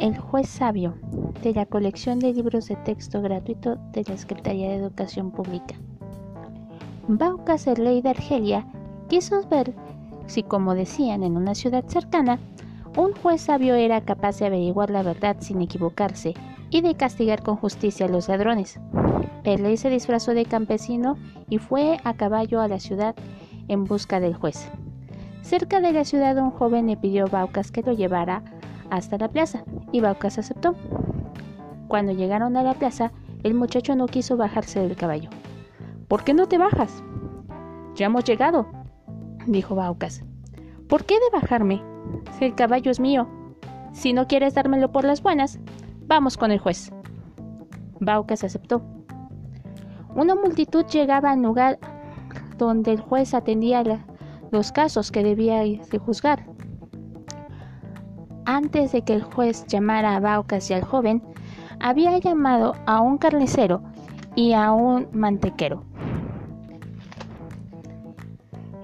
El juez sabio de la colección de libros de texto gratuito de la Secretaría de Educación Pública. Baucas, el de Argelia, quiso ver si, como decían en una ciudad cercana, un juez sabio era capaz de averiguar la verdad sin equivocarse y de castigar con justicia a los ladrones. El rey se disfrazó de campesino y fue a caballo a la ciudad en busca del juez. Cerca de la ciudad un joven le pidió a Baucas que lo llevara hasta la plaza y Baucas aceptó. Cuando llegaron a la plaza, el muchacho no quiso bajarse del caballo. ¿Por qué no te bajas? Ya hemos llegado, dijo Baucas. ¿Por qué de bajarme? Si el caballo es mío. Si no quieres dármelo por las buenas, vamos con el juez. Baucas aceptó. Una multitud llegaba al lugar donde el juez atendía los casos que debía de juzgar. Antes de que el juez llamara a Baucas y al joven, había llamado a un carnicero y a un mantequero.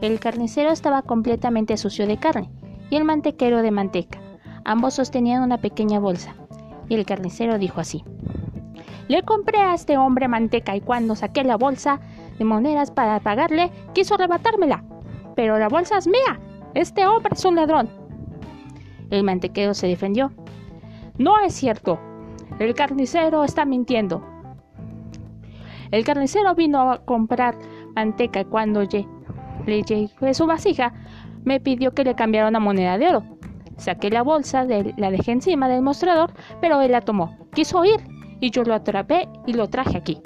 El carnicero estaba completamente sucio de carne y el mantequero de manteca. Ambos sostenían una pequeña bolsa. Y el carnicero dijo así. Le compré a este hombre manteca y cuando saqué la bolsa de monedas para pagarle, quiso arrebatármela. Pero la bolsa es mía. Este hombre es un ladrón. El mantequero se defendió. No es cierto. El carnicero está mintiendo. El carnicero vino a comprar manteca cuando le llegué su vasija, me pidió que le cambiara una moneda de oro. Saqué la bolsa, la dejé encima del mostrador, pero él la tomó. Quiso ir y yo lo atrapé y lo traje aquí.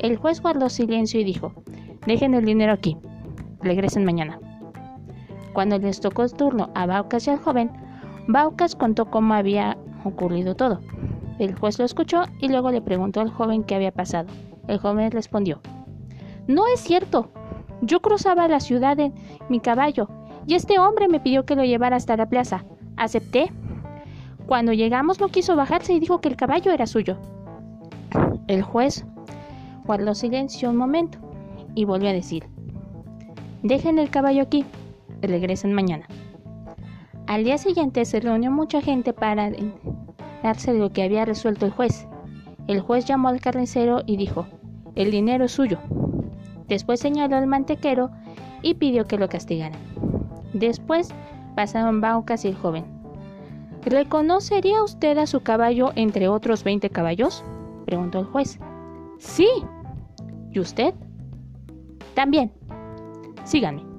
El juez guardó silencio y dijo, dejen el dinero aquí, regresen mañana. Cuando les tocó el turno a Baucas y al joven, Baucas contó cómo había ocurrido todo. El juez lo escuchó y luego le preguntó al joven qué había pasado. El joven respondió, No es cierto. Yo cruzaba la ciudad en mi caballo y este hombre me pidió que lo llevara hasta la plaza. Acepté. Cuando llegamos no quiso bajarse y dijo que el caballo era suyo. El juez guardó silencio un momento y volvió a decir, dejen el caballo aquí, regresen mañana. Al día siguiente se reunió mucha gente para darse lo que había resuelto el juez. El juez llamó al carnicero y dijo, el dinero es suyo. Después señaló al mantequero y pidió que lo castigaran. Después pasaron Baucas y el joven. ¿Reconocería usted a su caballo entre otros 20 caballos? preguntó el juez. Sí. ¿Y usted? También. Síganme.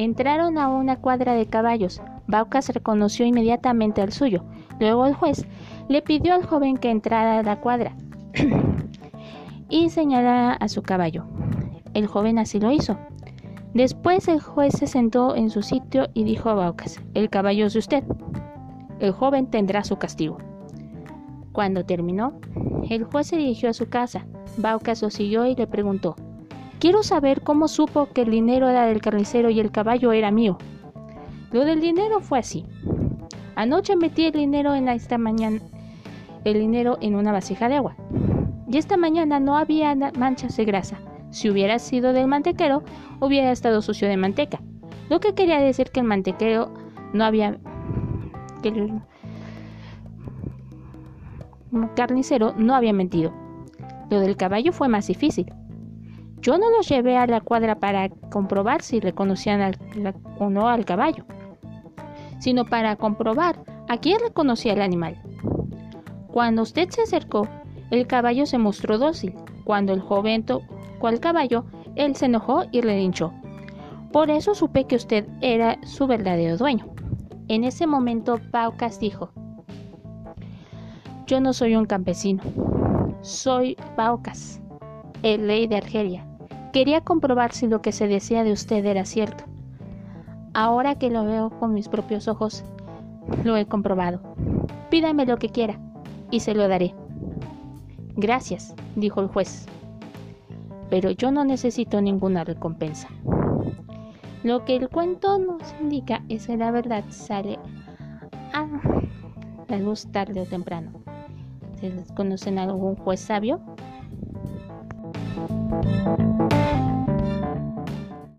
Entraron a una cuadra de caballos. Baucas reconoció inmediatamente al suyo. Luego el juez le pidió al joven que entrara a la cuadra y señalara a su caballo. El joven así lo hizo. Después el juez se sentó en su sitio y dijo a Baucas, el caballo es de usted. El joven tendrá su castigo. Cuando terminó, el juez se dirigió a su casa. Baucas lo siguió y le preguntó, Quiero saber cómo supo que el dinero era del carnicero y el caballo era mío. Lo del dinero fue así. Anoche metí el dinero en esta mañana, el dinero en una vasija de agua. Y esta mañana no había manchas de grasa. Si hubiera sido del mantequero, hubiera estado sucio de manteca. Lo que quería decir que el mantequero no había... que el carnicero no había mentido. Lo del caballo fue más difícil. Yo no los llevé a la cuadra para comprobar si reconocían o no al caballo, sino para comprobar a quién reconocía el animal. Cuando usted se acercó, el caballo se mostró dócil. Cuando el joven al caballo, él se enojó y relinchó. Por eso supe que usted era su verdadero dueño. En ese momento Paucas dijo, Yo no soy un campesino, soy Paucas, el rey de Argelia. Quería comprobar si lo que se decía de usted era cierto. Ahora que lo veo con mis propios ojos, lo he comprobado. Pídame lo que quiera y se lo daré. Gracias, dijo el juez pero yo no necesito ninguna recompensa. Lo que el cuento nos indica es que la verdad sale a la luz tarde o temprano. ¿Se conocen algún juez sabio?